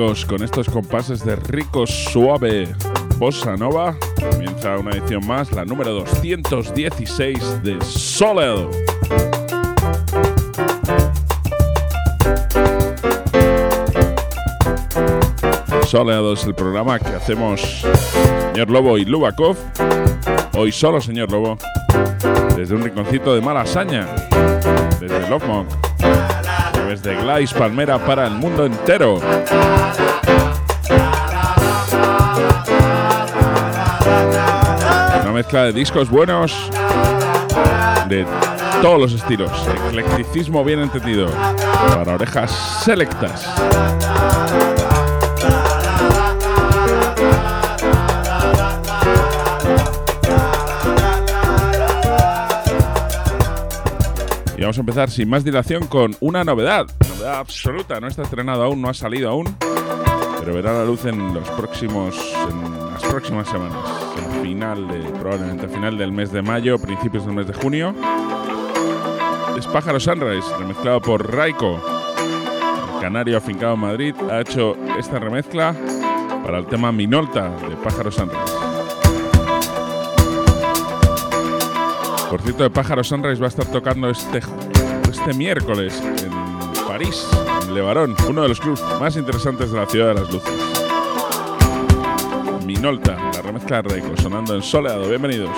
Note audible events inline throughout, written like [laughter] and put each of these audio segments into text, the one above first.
con estos compases de rico suave bossa nova, comienza una edición más, la número 216 de Soled. Soleado es el programa que hacemos señor Lobo y Lubakov. Hoy solo señor Lobo, desde un rinconcito de Malasaña, desde Lovemonk de Palmera para el mundo entero. Una mezcla de discos buenos de todos los estilos. Eclecticismo bien entendido. Para orejas selectas. Vamos a empezar sin más dilación con una novedad. Novedad absoluta, no está estrenado aún, no ha salido aún, pero verá la luz en los próximos, en las próximas semanas. Final probablemente a final del mes de mayo, principios del mes de junio. Es Pájaro Sunrise, remezclado por Raiko. El canario afincado en Madrid ha hecho esta remezcla para el tema Minolta de Pájaro Sunrise. Por cierto, de Pájaro Sunrise va a estar tocando este, este miércoles en París, en Le Baron, uno de los clubs más interesantes de la ciudad de las luces. Minolta, la remezcla de Reiko, sonando en soleado. Bienvenidos.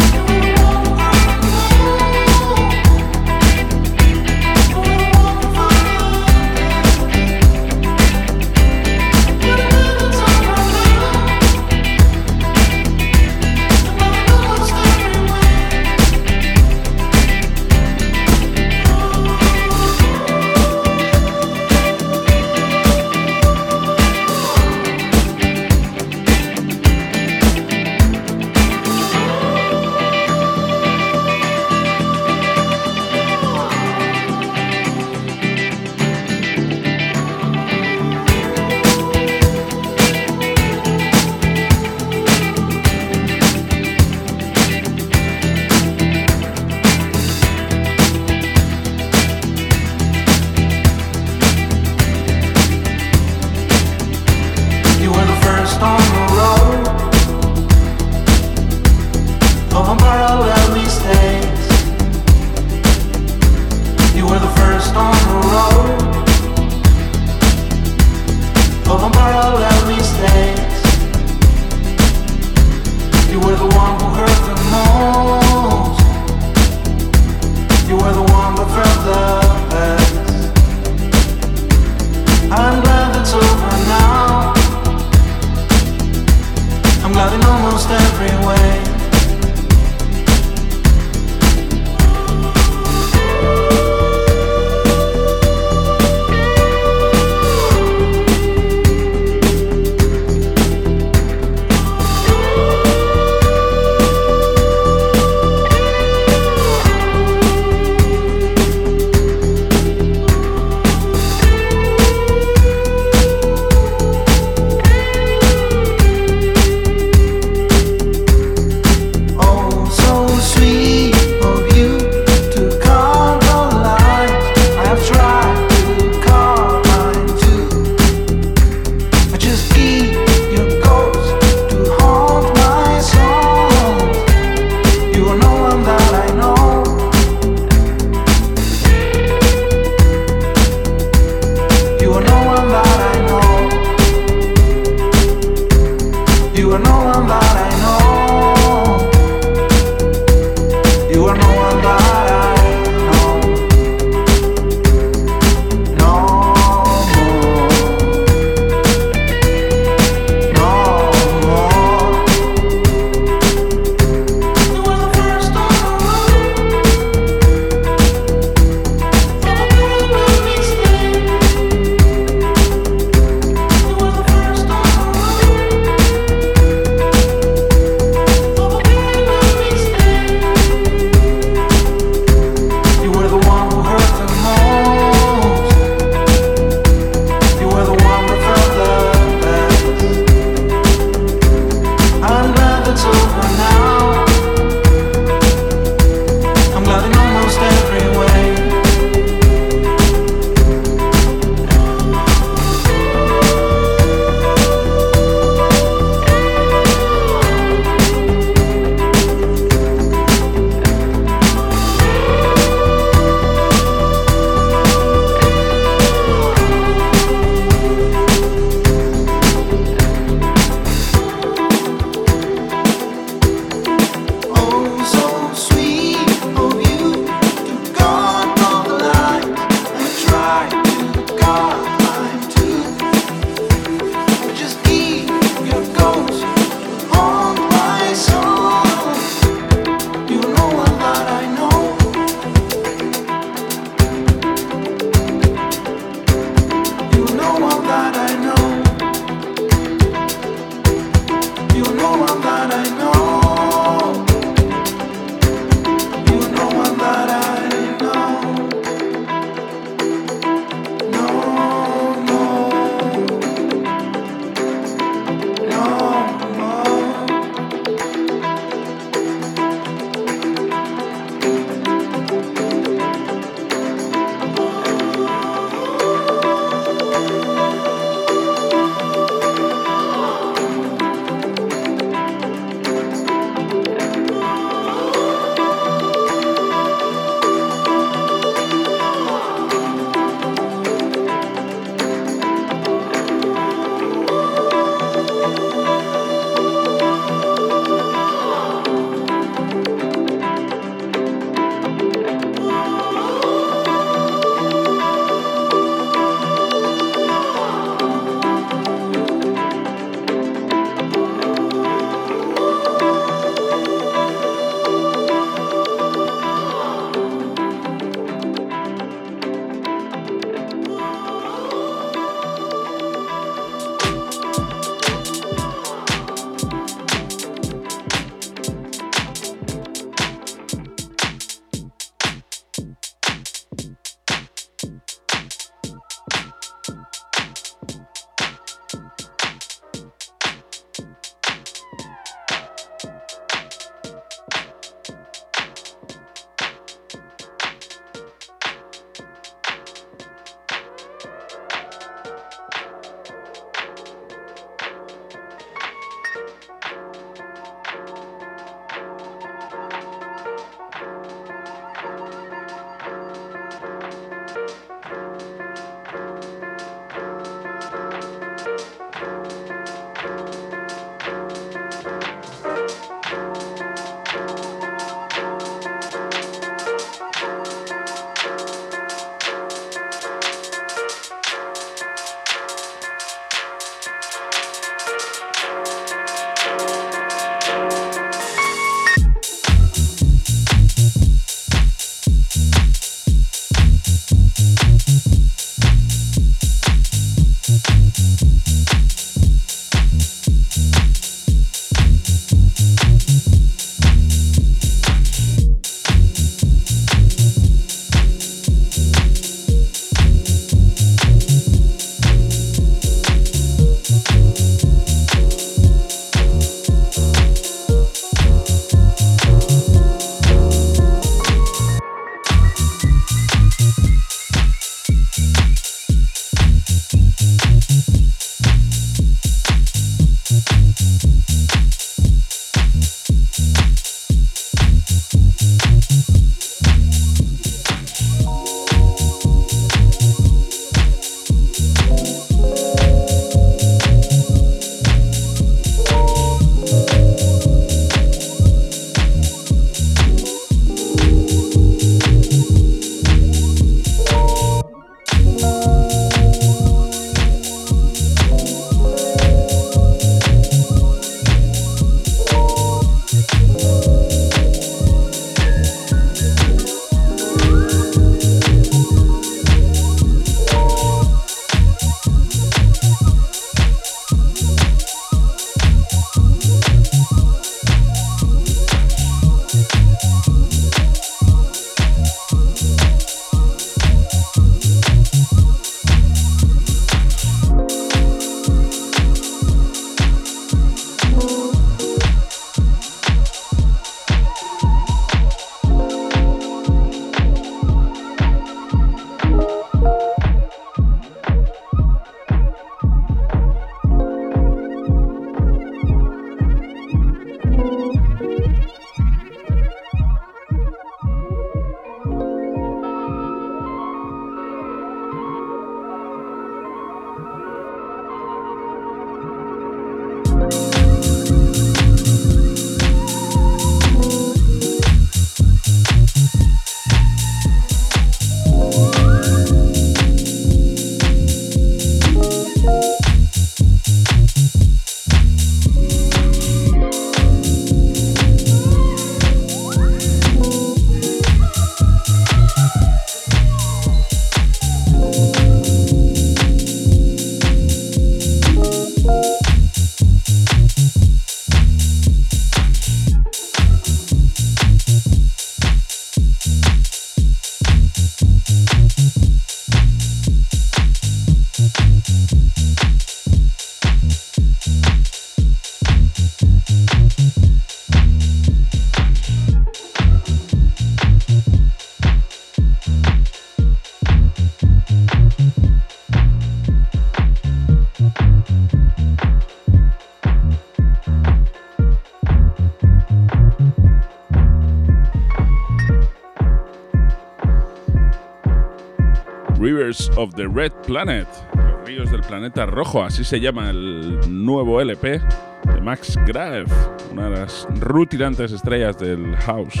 Of the Red Planet. Los ríos del planeta rojo, así se llama el nuevo LP de Max Grave, una de las rutilantes estrellas del house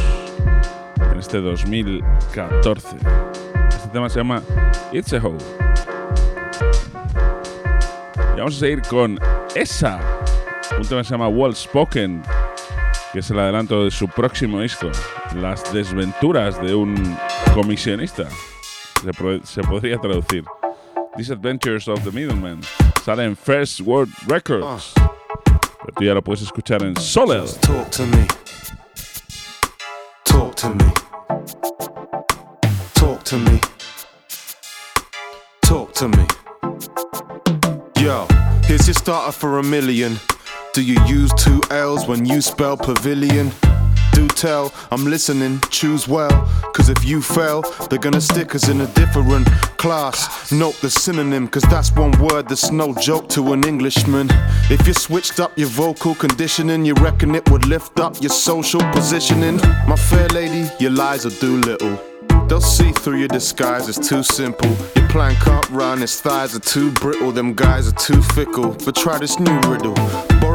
en este 2014. Este tema se llama It's a Hole. Y vamos a seguir con esa, un tema que se llama Well Spoken, que es el adelanto de su próximo disco, Las desventuras de un comisionista. Se, se podría traducir. Disadventures of the Middleman. Sale en First World Records. Pero tú ya lo puedes escuchar en Soler. Talk to me. Talk to me. Talk to me. Talk to me. Yo, here's your starter for a million. Do you use two L's when you spell pavilion? Do tell, I'm listening, choose well. Cause if you fail, they're gonna stick us in a different class. Note the synonym, cause that's one word that's no joke to an Englishman. If you switched up your vocal conditioning, you reckon it would lift up your social positioning? My fair lady, your lies will do little. They'll see through your disguise, it's too simple. Your plan can't run, his thighs are too brittle, them guys are too fickle. But try this new riddle.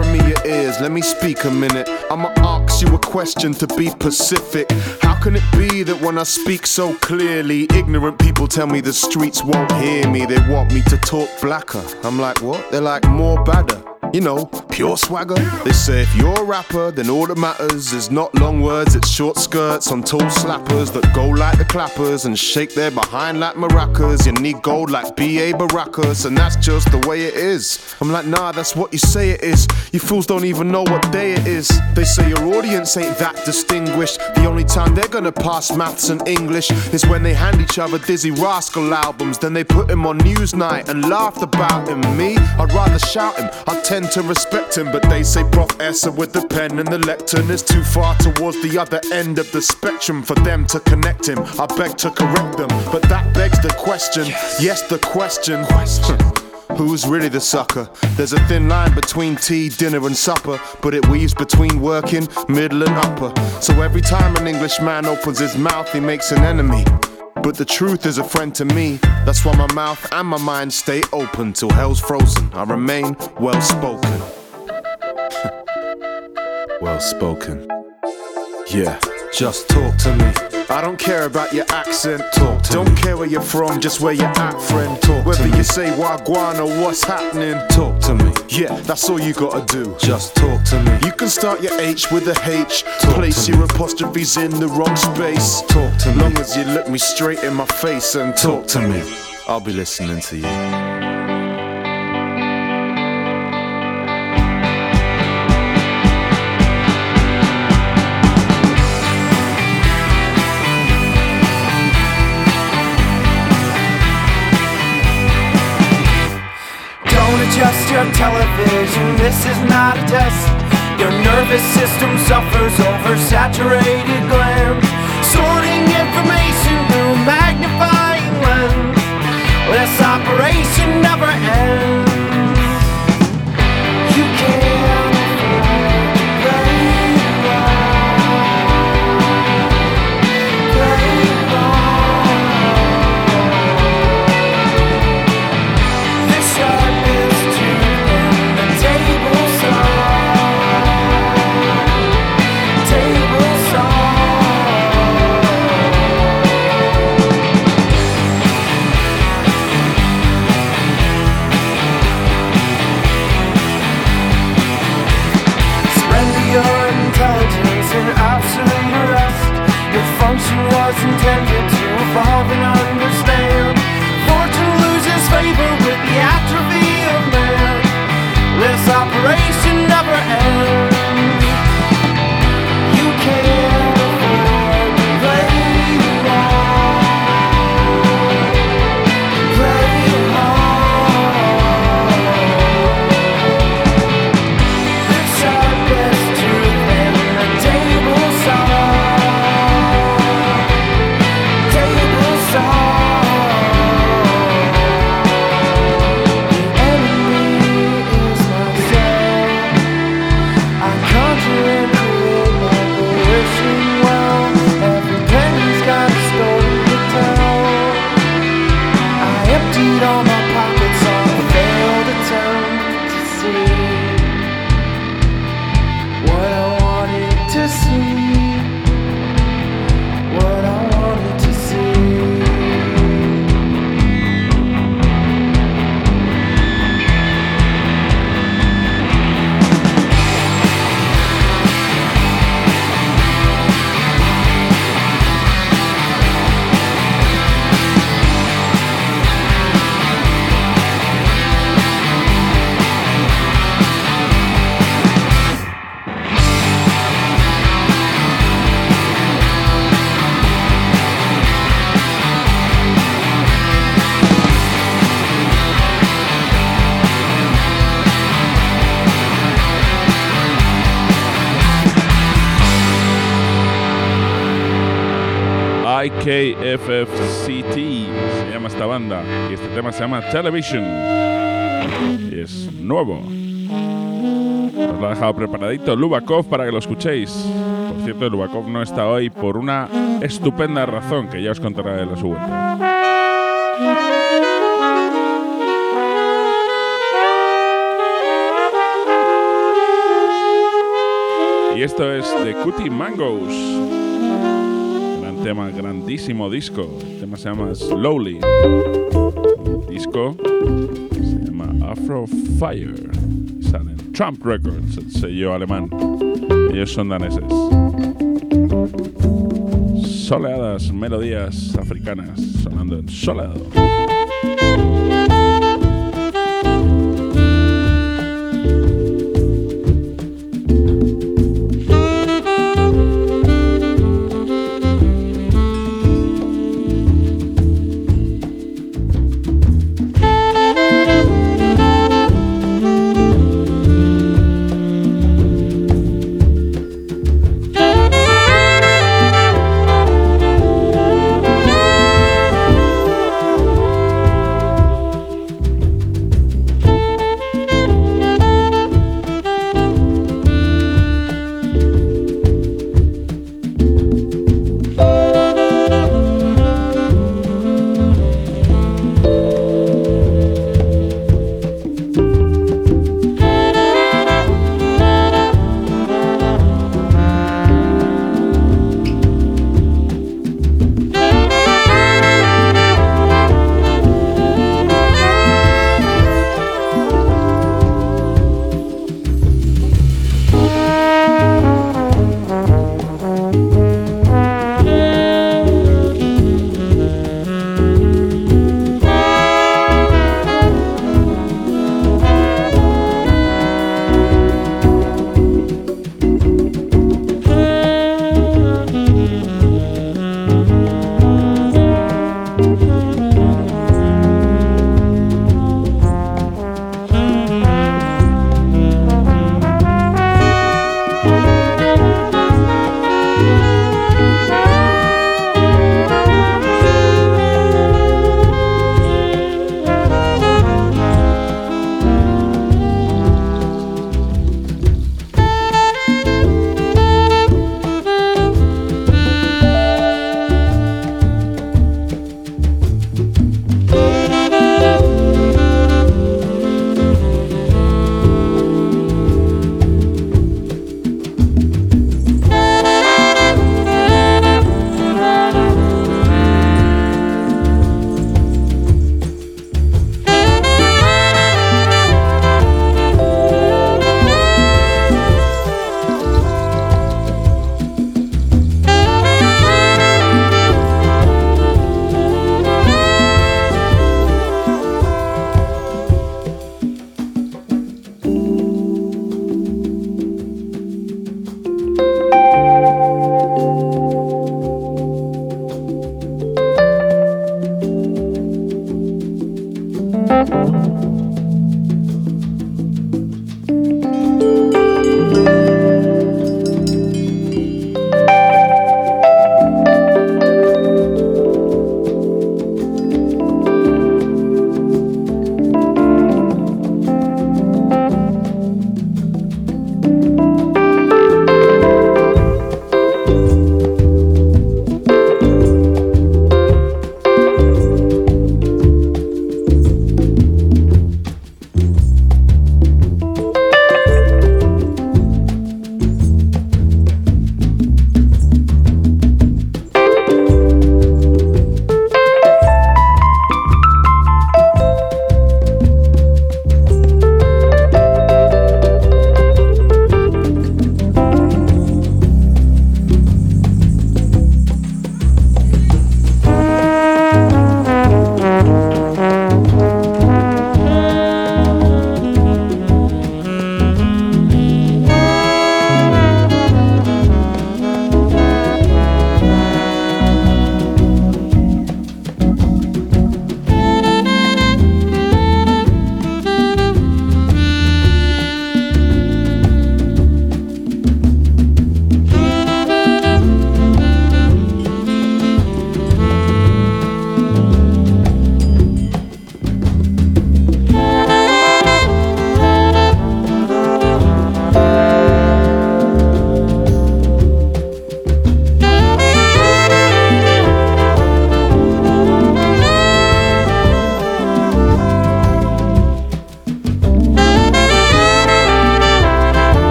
Borrow me your ears, let me speak a minute. I'ma ask you a question to be pacific. How can it be that when I speak so clearly, ignorant people tell me the streets won't hear me? They want me to talk blacker. I'm like, what? They're like, more badder. You know, pure swagger. They say if you're a rapper, then all that matters is not long words, it's short skirts on tall slappers that go like the clappers and shake their behind like maracas. You need gold like B.A. Baracus, and that's just the way it is. I'm like, nah, that's what you say it is. You fools don't even know what day it is. They say your audience ain't that distinguished. The only time they're gonna pass maths and English is when they hand each other Dizzy Rascal albums. Then they put him on Newsnight and laughed about him. Me, I'd rather shout him. I'd tend to respect him, but they say Prof with the pen and the lectern is too far towards the other end of the spectrum for them to connect him. I beg to correct them, but that begs the question. Yes, the question. [laughs] Who's really the sucker? There's a thin line between tea, dinner, and supper, but it weaves between working, middle, and upper. So every time an Englishman opens his mouth, he makes an enemy. But the truth is a friend to me. That's why my mouth and my mind stay open till hell's frozen. I remain well spoken. [laughs] well spoken. Yeah, just talk to me. I don't care about your accent. Talk to don't me. care where you're from, just where you're at, friend. Talk Whether you say wagwan or what's happening. Talk to me. Yeah, that's all you gotta do. Just talk to me. You can start your H with a H. Talk Place your apostrophes in the wrong space. Talk to me. Long as you look me straight in my face and talk, talk to me. me. I'll be listening to you. Adjust your television. This is not a test. Your nervous system suffers oversaturated glands. Sorting information through magnifying lens. This operation never ends. Television, y es nuevo. Os lo ha dejado preparadito Lubakov para que lo escuchéis. Por cierto, Lubakov no está hoy por una estupenda razón que ya os contaré de la su. Y esto es The Cutie Mangoes. Gran tema, grandísimo disco. El tema se llama Slowly. Disco se llama Afro Fire. Sale en Trump Records, el sello alemán. Ellos son daneses. Soleadas melodías africanas sonando en soleado.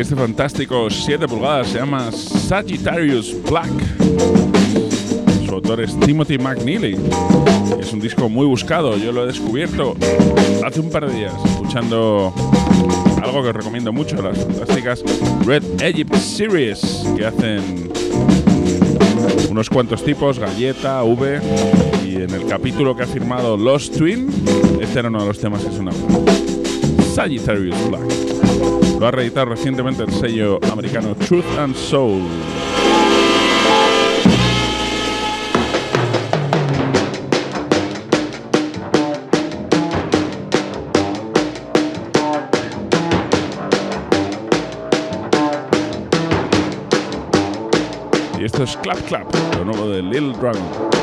este fantástico 7 pulgadas se llama Sagittarius Black. Su autor es Timothy McNeely. Es un disco muy buscado, yo lo he descubierto hace un par de días escuchando algo que os recomiendo mucho, las fantásticas Red Egypt Series que hacen unos cuantos tipos, Galleta, V y en el capítulo que ha firmado Lost Twin, este era uno de los temas que sonaba. Sagittarius Black. Lo ha reeditado recientemente el sello americano Truth and Soul. Y esto es Clap Clap, lo nuevo de Lil Dragon.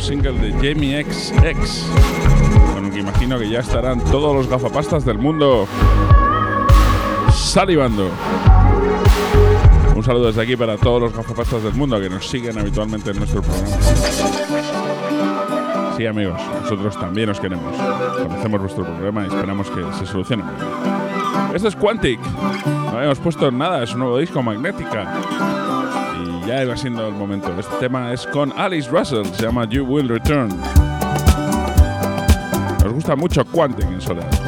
Single de Jamie XX, con el que imagino que ya estarán todos los gafapastas del mundo salivando. Un saludo desde aquí para todos los gafapastas del mundo que nos siguen habitualmente en nuestro programa. Sí, amigos, nosotros también os queremos. Conocemos vuestro problema y esperamos que se solucione. Esto es Quantic. No habíamos puesto nada, es un nuevo disco magnética. Y ya iba siendo el momento. Este tema es con Alice Russell, se llama You Will Return. Nos gusta mucho Quantic en Soledad.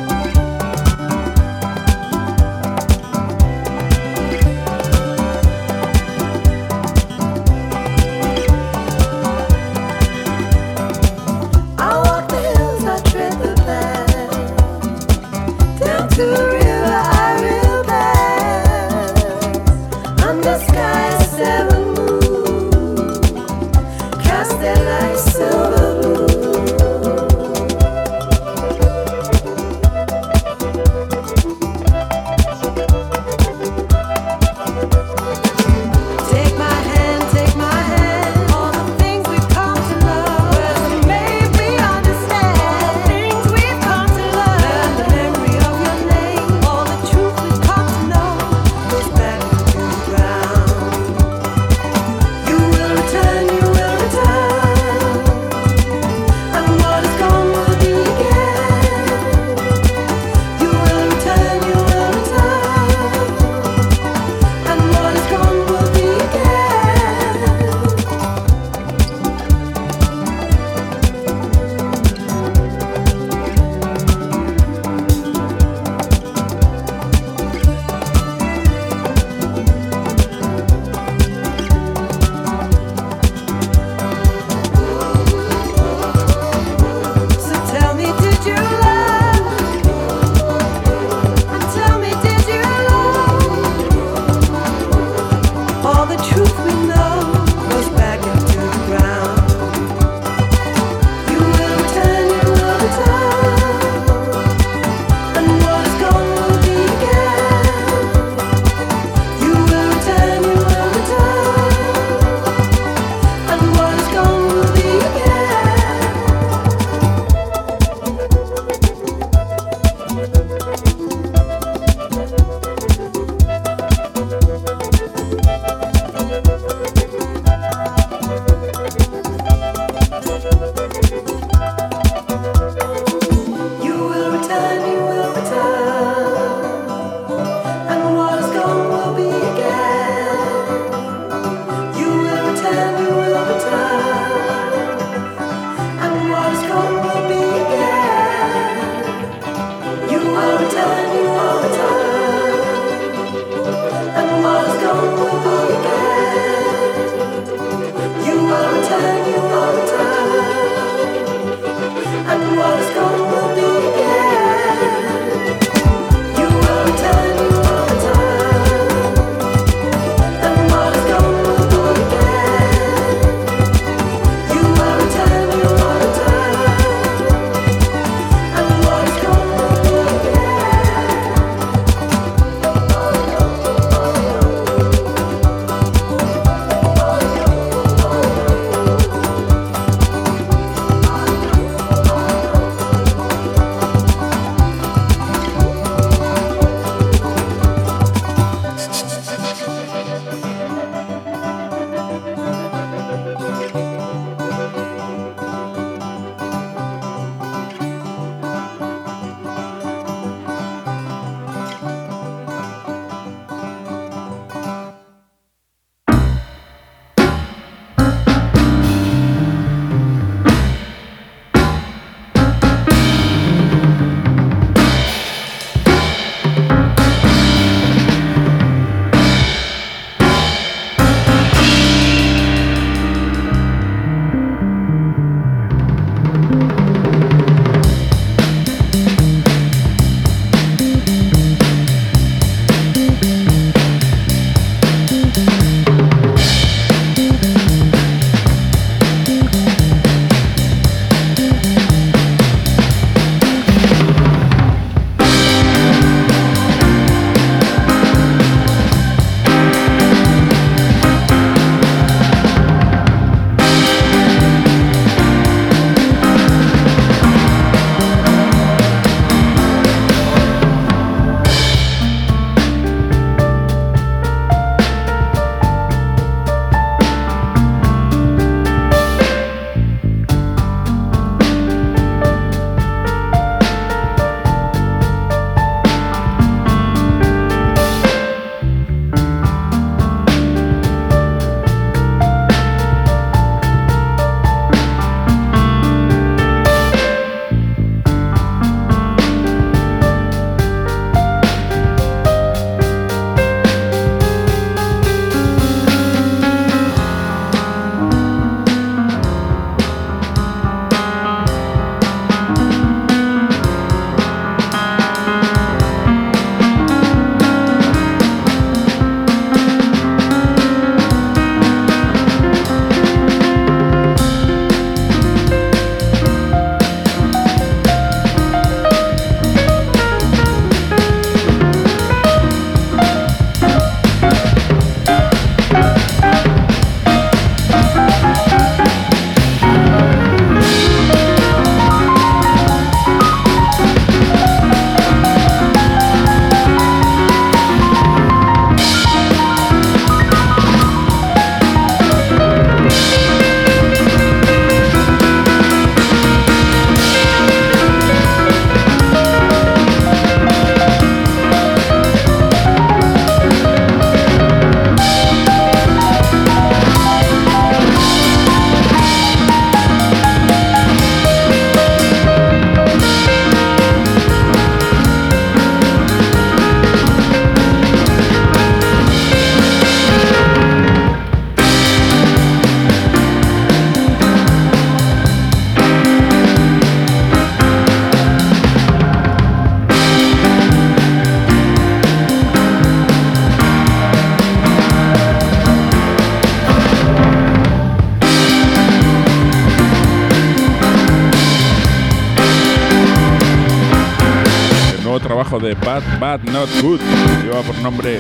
De Bad Bad Not Good. Lleva por nombre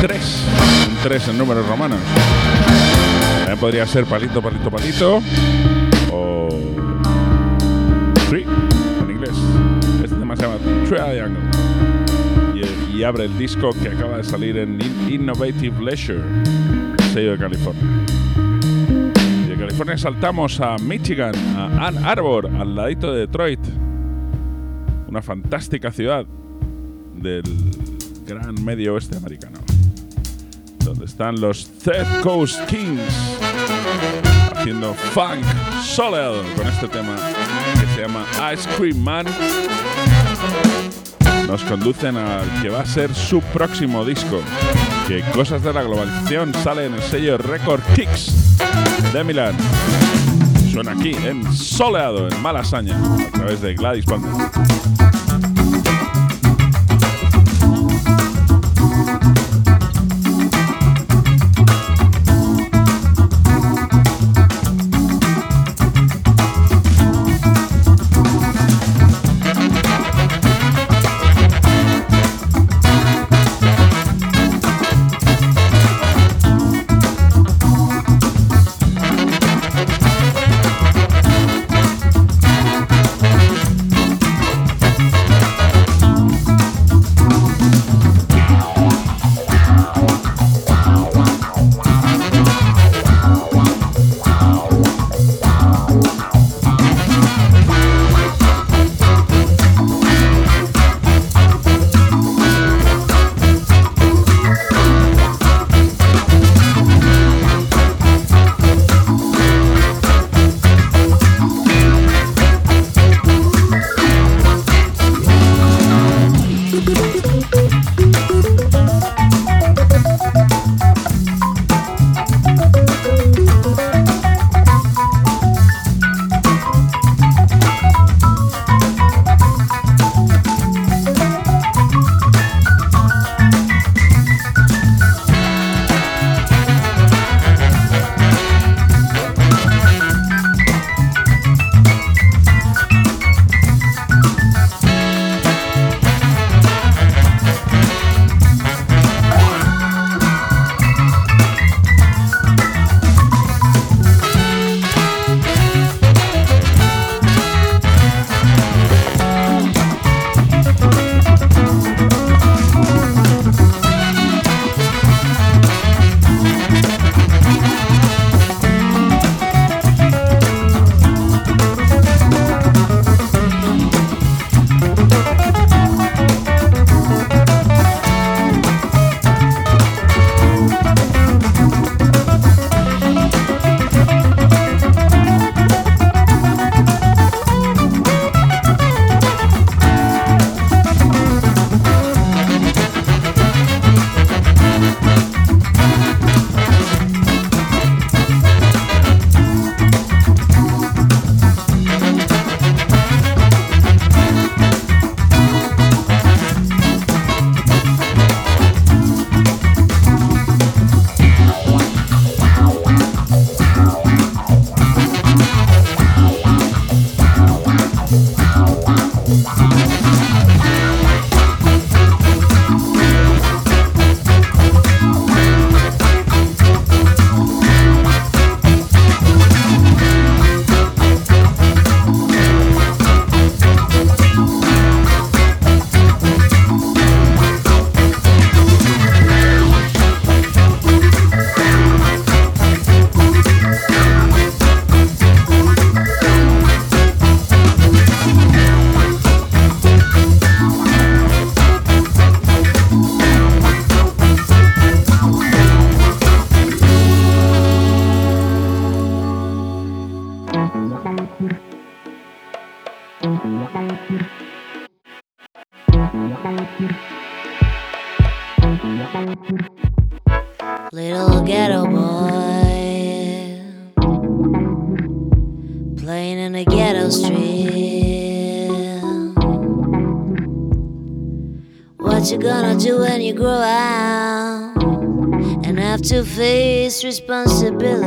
3. Un 3 en números romanos. También podría ser palito, palito, palito. O. Free, en inglés. Este tema se llama Triangle. Y, y abre el disco que acaba de salir en In- Innovative Leisure, sello de California. De California saltamos a Michigan, a Ann Arbor, al ladito de Detroit. Una fantástica ciudad del gran medio oeste americano. Donde están los Third Coast Kings haciendo funk solid con este tema que se llama Ice Cream Man. Nos conducen al que va a ser su próximo disco, que Cosas de la Globalización sale en el sello Record Kicks de Milán. Suena aquí en Soleado, en Malasaña, a través de Gladys Palmer. Do when you grow up and have to face responsibility?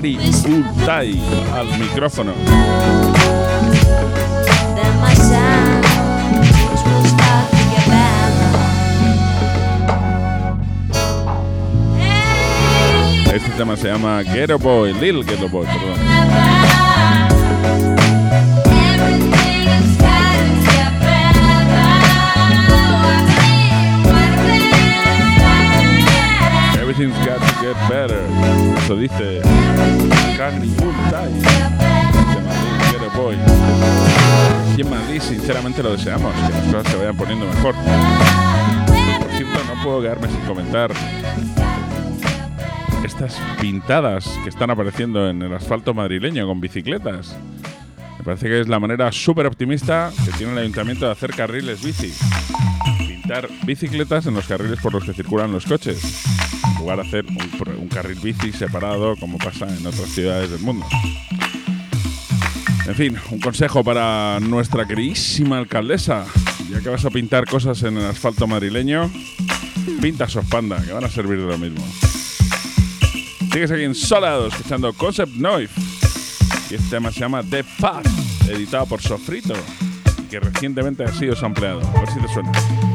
To get better. Este tema se llama Ghetto Boy, Lil Ghetto Boy, perdón. Quedarme sin comentar estas pintadas que están apareciendo en el asfalto madrileño con bicicletas. Me parece que es la manera súper optimista que tiene el ayuntamiento de hacer carriles bici. Pintar bicicletas en los carriles por los que circulan los coches, en lugar de hacer un carril bici separado como pasa en otras ciudades del mundo. En fin, un consejo para nuestra queridísima alcaldesa. Ya que vas a pintar cosas en el asfalto madrileño, pinta Sospanda, que van a servir de lo mismo. Sigues aquí en Solado, escuchando Concept Noise. Y este tema se llama The Path, editado por Sofrito, que recientemente ha sido sampleado. A ver si te suena.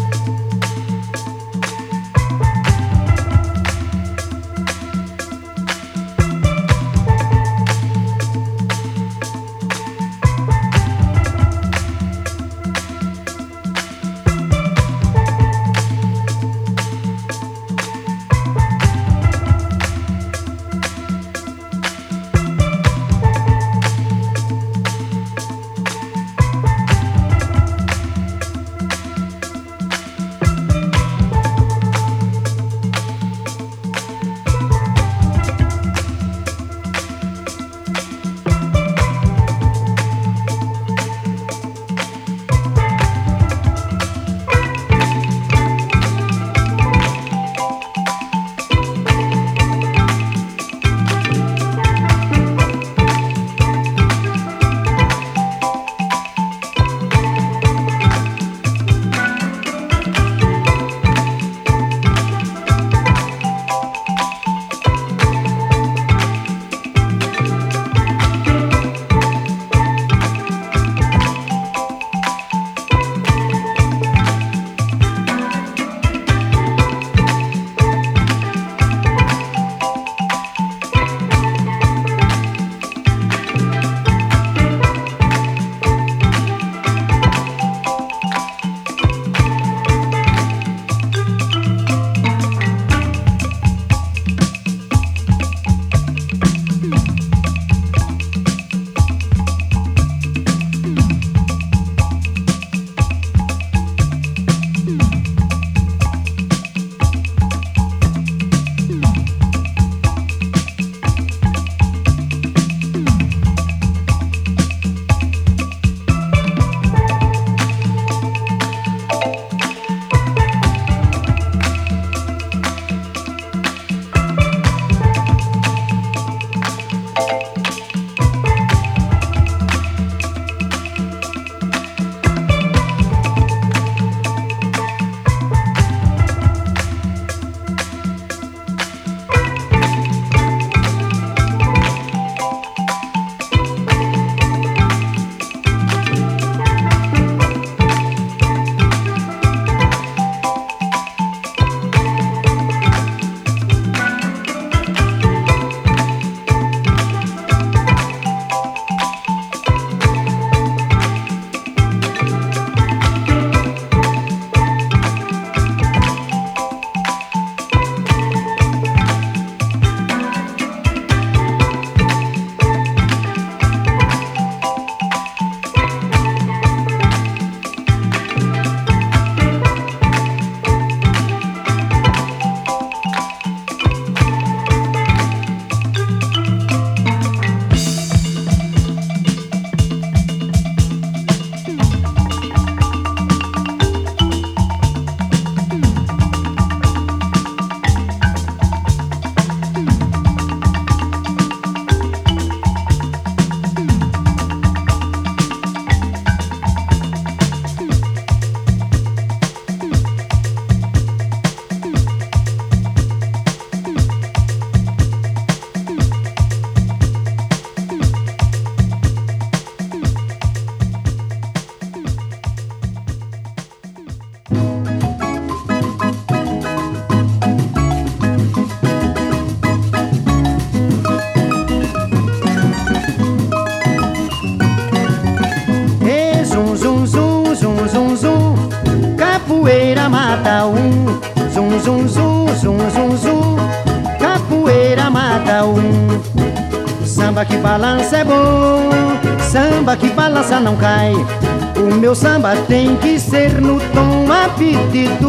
Meu samba tem que ser no tom a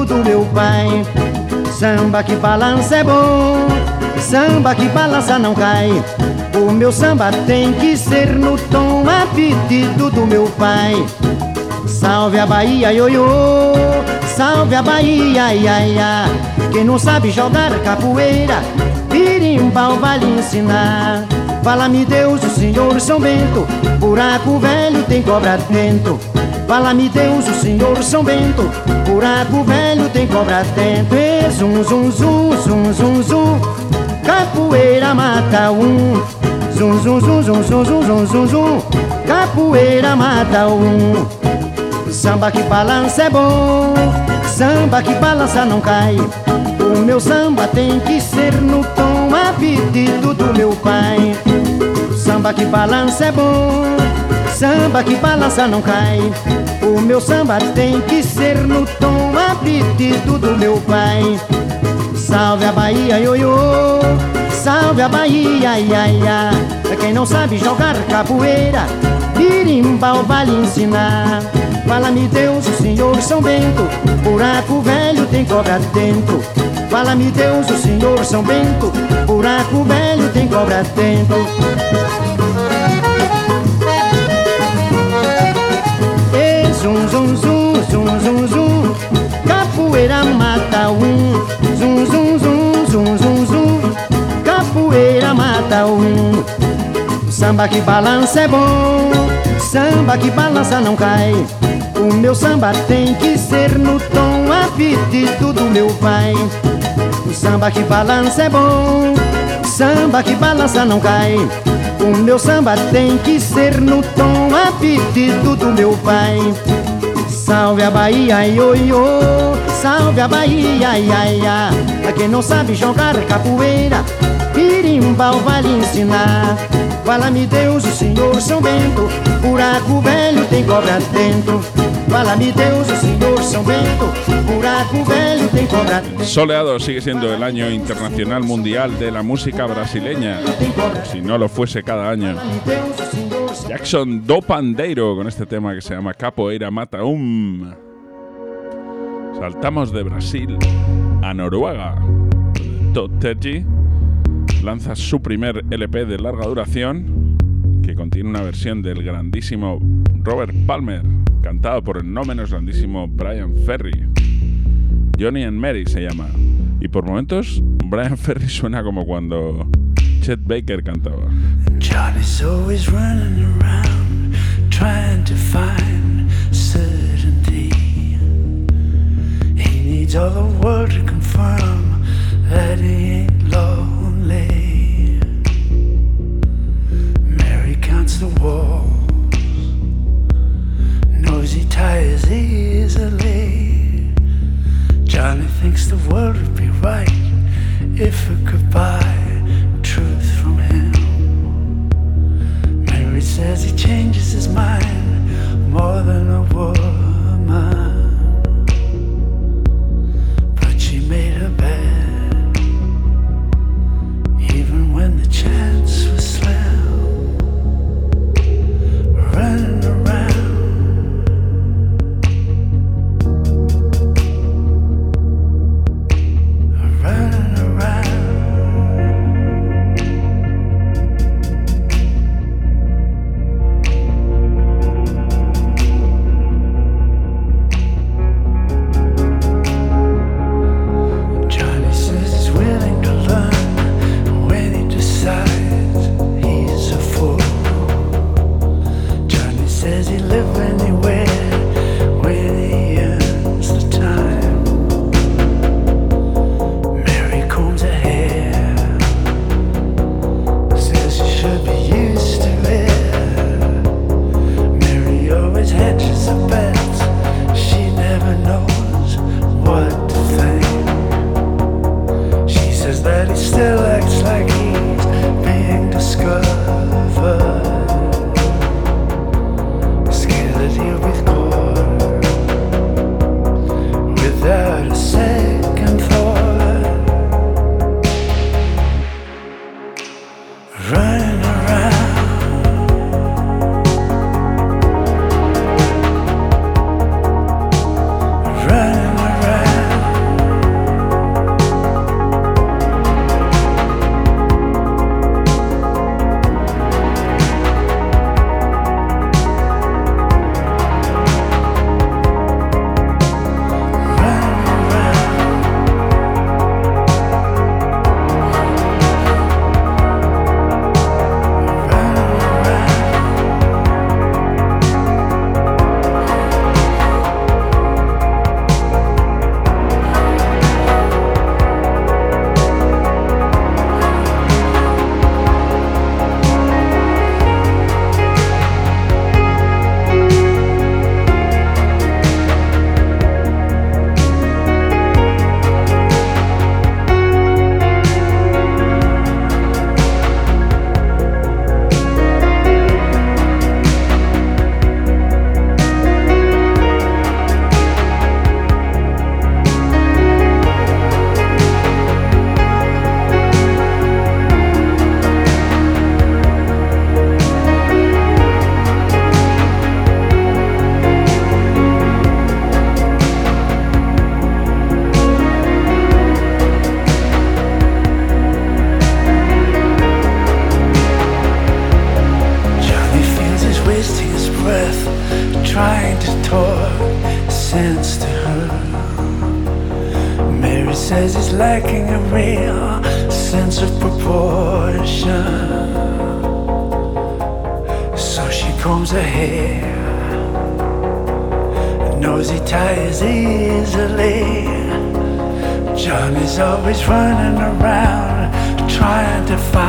do meu pai. Samba que balança é bom, samba que balança não cai. O meu samba tem que ser no tom a do meu pai. Salve a Bahia, ioiô, salve a Bahia, ia, ia. Quem não sabe jogar capoeira, birimbau vai lhe ensinar. Fala-me Deus, o Senhor São Bento, buraco velho tem cobra dentro. Fala-me Deus, o Senhor São Bento, buraco velho tem cobra dentro. E zum, zum, zum, zum, zum, zum, capoeira mata um. Zum, zum, zum, zum, zum, zum, zum, zum, zum, capoeira mata um. Samba que balança é bom, samba que balança não cai. O meu samba tem que ser no tom a pedido do meu pai. Samba que balança é bom, samba que balança não cai. O meu samba tem que ser no tom a pedido do meu pai. Salve a Bahia, ioiô, salve a Bahia, ia, ia. Quem não sabe jogar capoeira, birimbau vai lhe ensinar. Fala-me Deus, o Senhor São Bento, buraco velho tem cobra dentro. Fala-me Deus, o Senhor São Bento, buraco velho tem cobra dentro. Capoeira mata um. Zum, zum, zum, zum, zum, zum, capoeira mata um. Samba que balança é bom, samba que balança não cai. O meu samba tem que ser no tom a pedido do meu pai. O samba que balança é bom, samba que balança não cai. O meu samba tem que ser no tom a pedido do meu pai. Salve a Bahia, ioiô, salve a Bahia, ia, ia. A quem não sabe jogar capoeira, birimbau vai lhe ensinar. Fala-me Deus, o Senhor São Bento, buraco velho tem cobra dentro. Fala-me Deus, o Senhor São Bento, buraco velho tem cobra dentro. Soleado sigue siendo el año internacional mundial de la música brasileña, si no lo fuese cada año. Jackson do Pandeiro con este tema que se llama Capoeira Mata Um. Saltamos de Brasil a Noruega. Toteji lanza su primer LP de larga duración que contiene una versión del grandísimo Robert Palmer, cantado por el no menos grandísimo Brian Ferry. Johnny and Mary se llama. Y por momentos, Brian Ferry [laughs] suena como cuando Chet Baker cantaba. Always running around trying to find needs all the world to confirm that he ain't lonely. Mary counts the walls, knows he tires easily. Johnny thinks the world would be right if it could buy always running around trying to find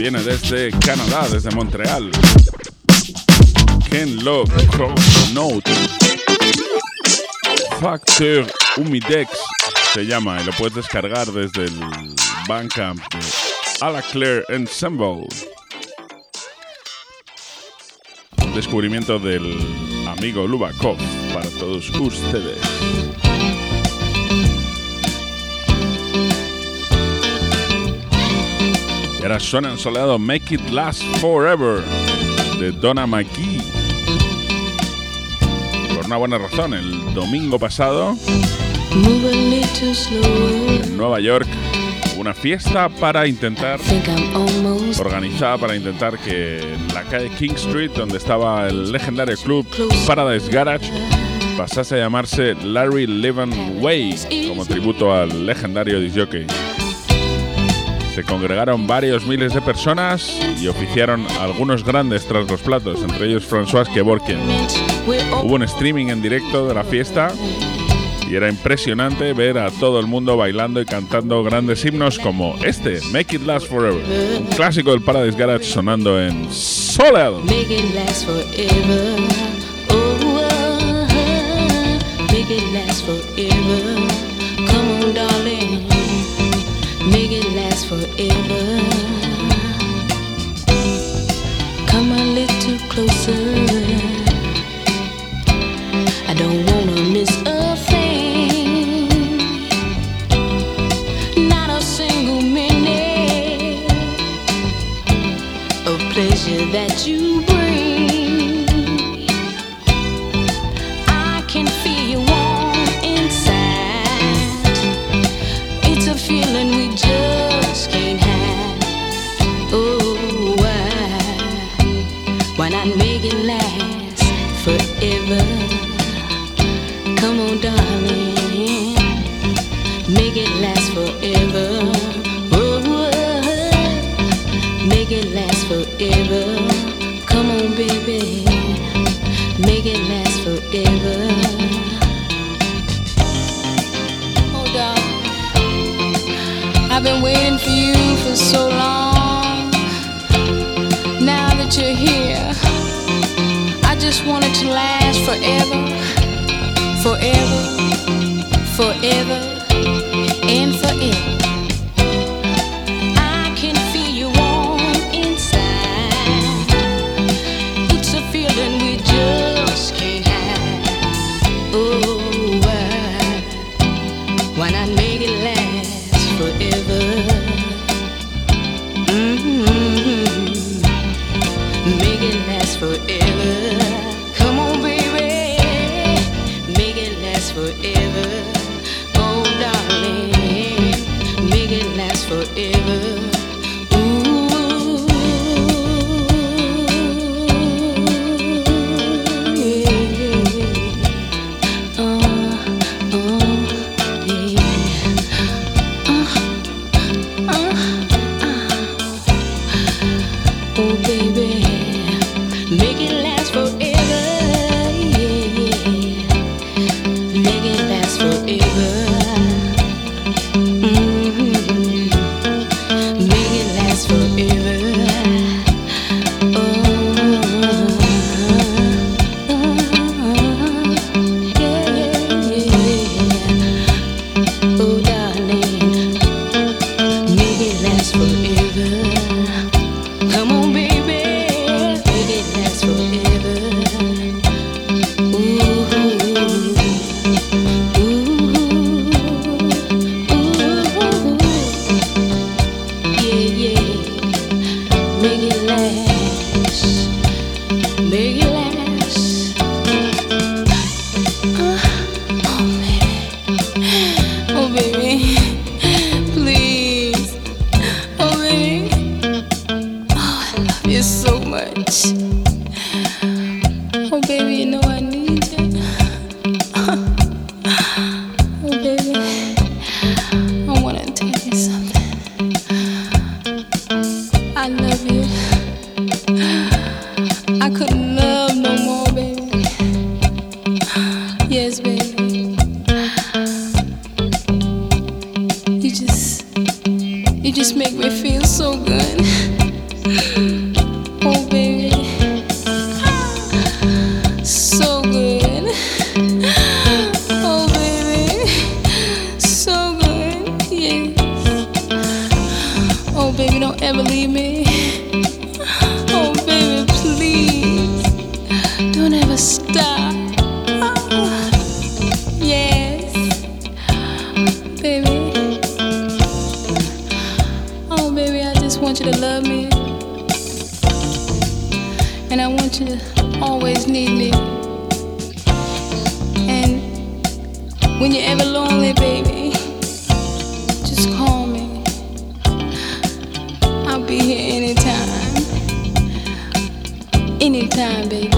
Viene desde Canadá, desde Montreal. Ken Love Cross Note. Factor Humidex se llama y lo puedes descargar desde el Bandcamp de A la Claire Ensemble. Descubrimiento del amigo Lubakov para todos ustedes. Y ahora suena ensoleado Make It Last Forever de Donna McGee. Por una buena razón, el domingo pasado en Nueva York una fiesta para intentar, organizada para intentar que la calle King Street, donde estaba el legendario club Paradise Garage, pasase a llamarse Larry Levan Way, como tributo al legendario disjockey. Se congregaron varios miles de personas y oficiaron algunos grandes tras los platos, entre ellos François Kevorkian. Hubo un streaming en directo de la fiesta y era impresionante ver a todo el mundo bailando y cantando grandes himnos como este, Make It Last Forever, un clásico del Paradise Garage sonando en Soleado. Make it last forever. Oh, make it last forever. Forever. Come a little closer. Here, I just want it to last forever, forever, forever, want you to love me. And I want you to always need me. And when you're ever lonely, baby, just call me. I'll be here anytime. Anytime, baby.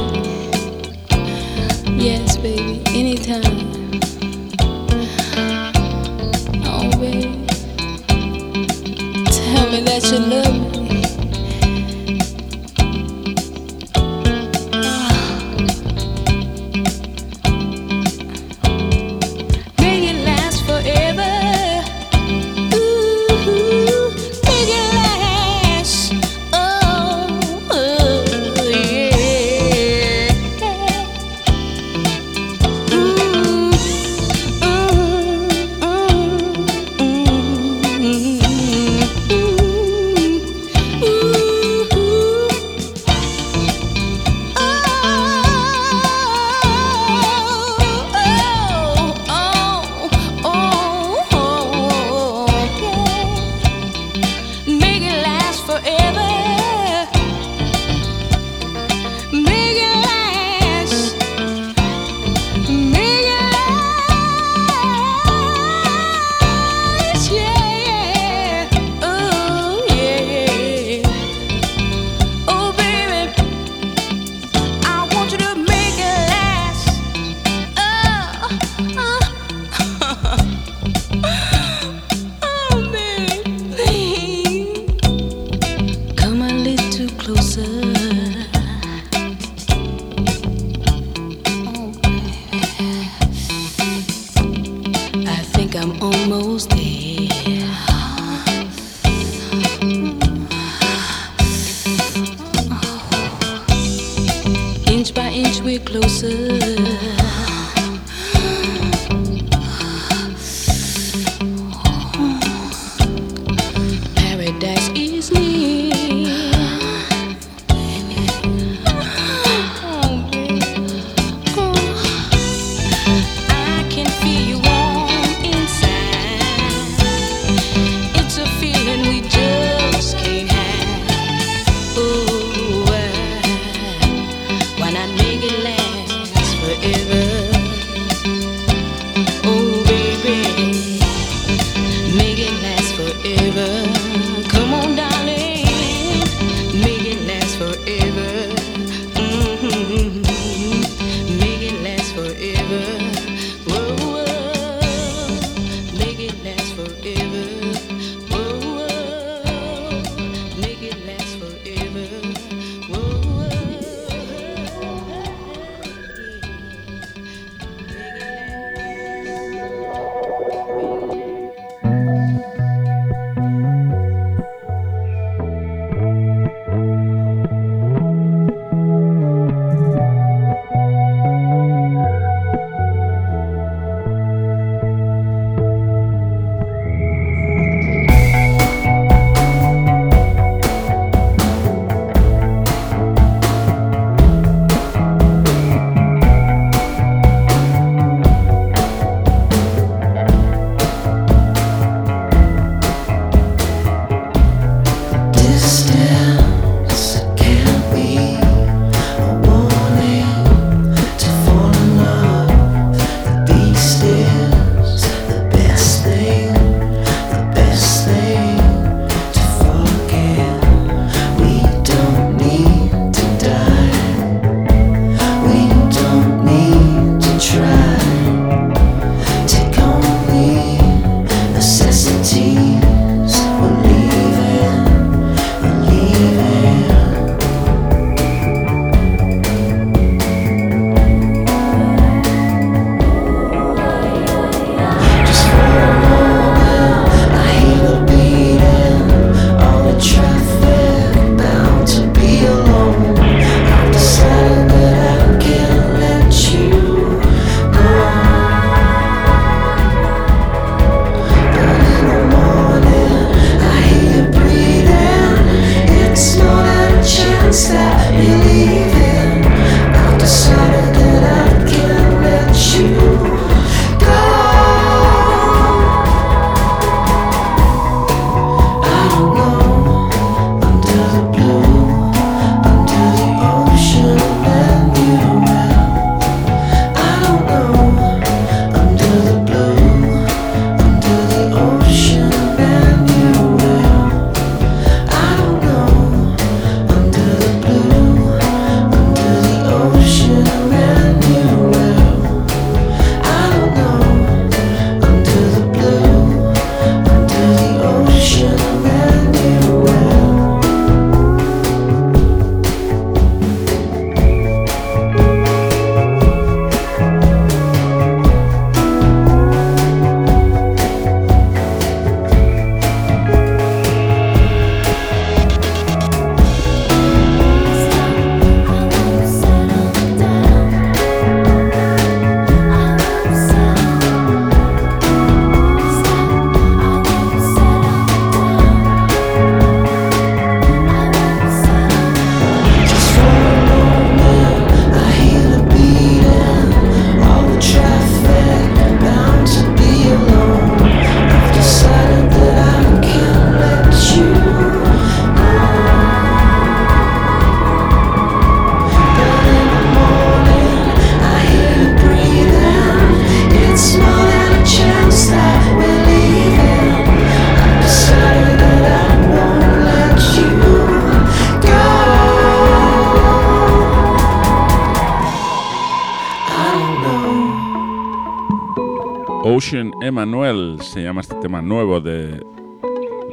Ocean Emanuel se llama este tema nuevo de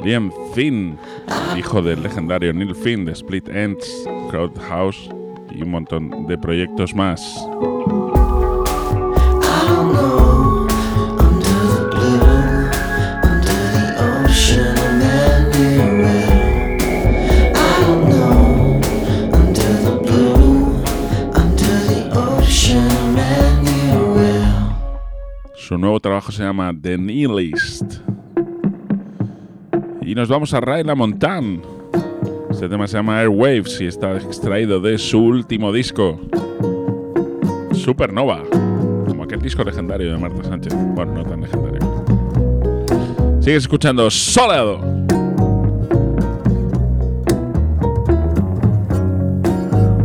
Liam Finn, hijo del legendario Neil Finn de Split Ends, Crowd House y un montón de proyectos más. Nuevo trabajo se llama The Nihilist. Y nos vamos a Ray Montan. Este tema se llama Airwaves y está extraído de su último disco, Supernova. Como aquel disco legendario de Marta Sánchez. Bueno, no tan legendario. Sigues escuchando Sólido.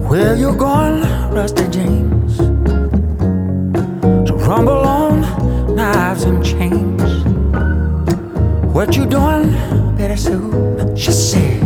Where you going, Rusty James? So rumble chains. What you doing? Better soon, she said.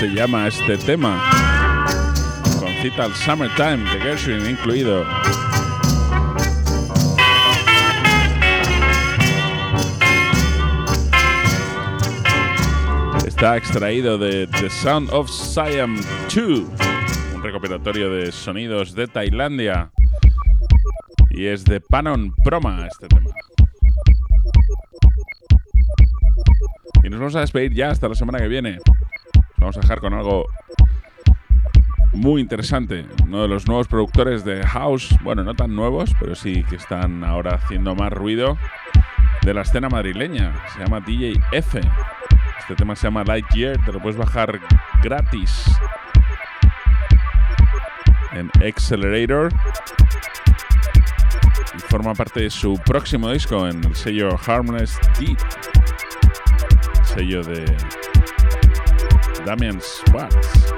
Se llama este tema. Con cita al Summertime de Gershwin incluido. Está extraído de The Sound of Siam 2, un recopilatorio de sonidos de Tailandia. Y es de Panon Proma este tema. Y nos vamos a despedir ya hasta la semana que viene. Vamos a dejar con algo muy interesante. Uno de los nuevos productores de House, bueno, no tan nuevos, pero sí que están ahora haciendo más ruido de la escena madrileña. Se llama DJ F. Este tema se llama Lightyear, te lo puedes bajar gratis en Accelerator. Y forma parte de su próximo disco en el sello Harmless Deed, sello de Damian Swartz.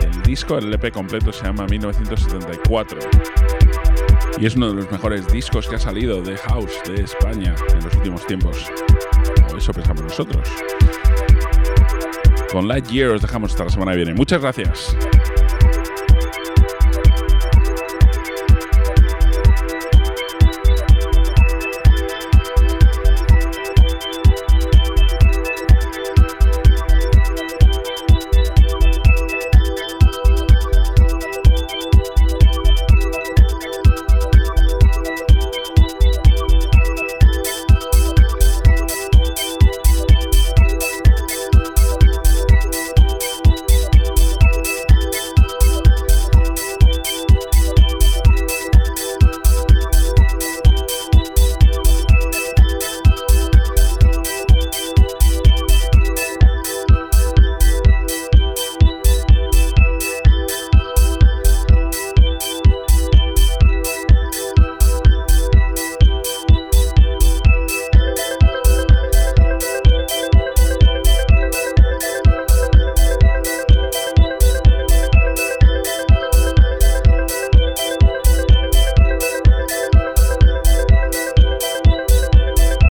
El disco, el LP completo se llama 1974 y es uno de los mejores discos que ha salido de House de España en los últimos tiempos. O eso pensamos nosotros. Con Lightyear os dejamos hasta la semana que viene. Muchas gracias.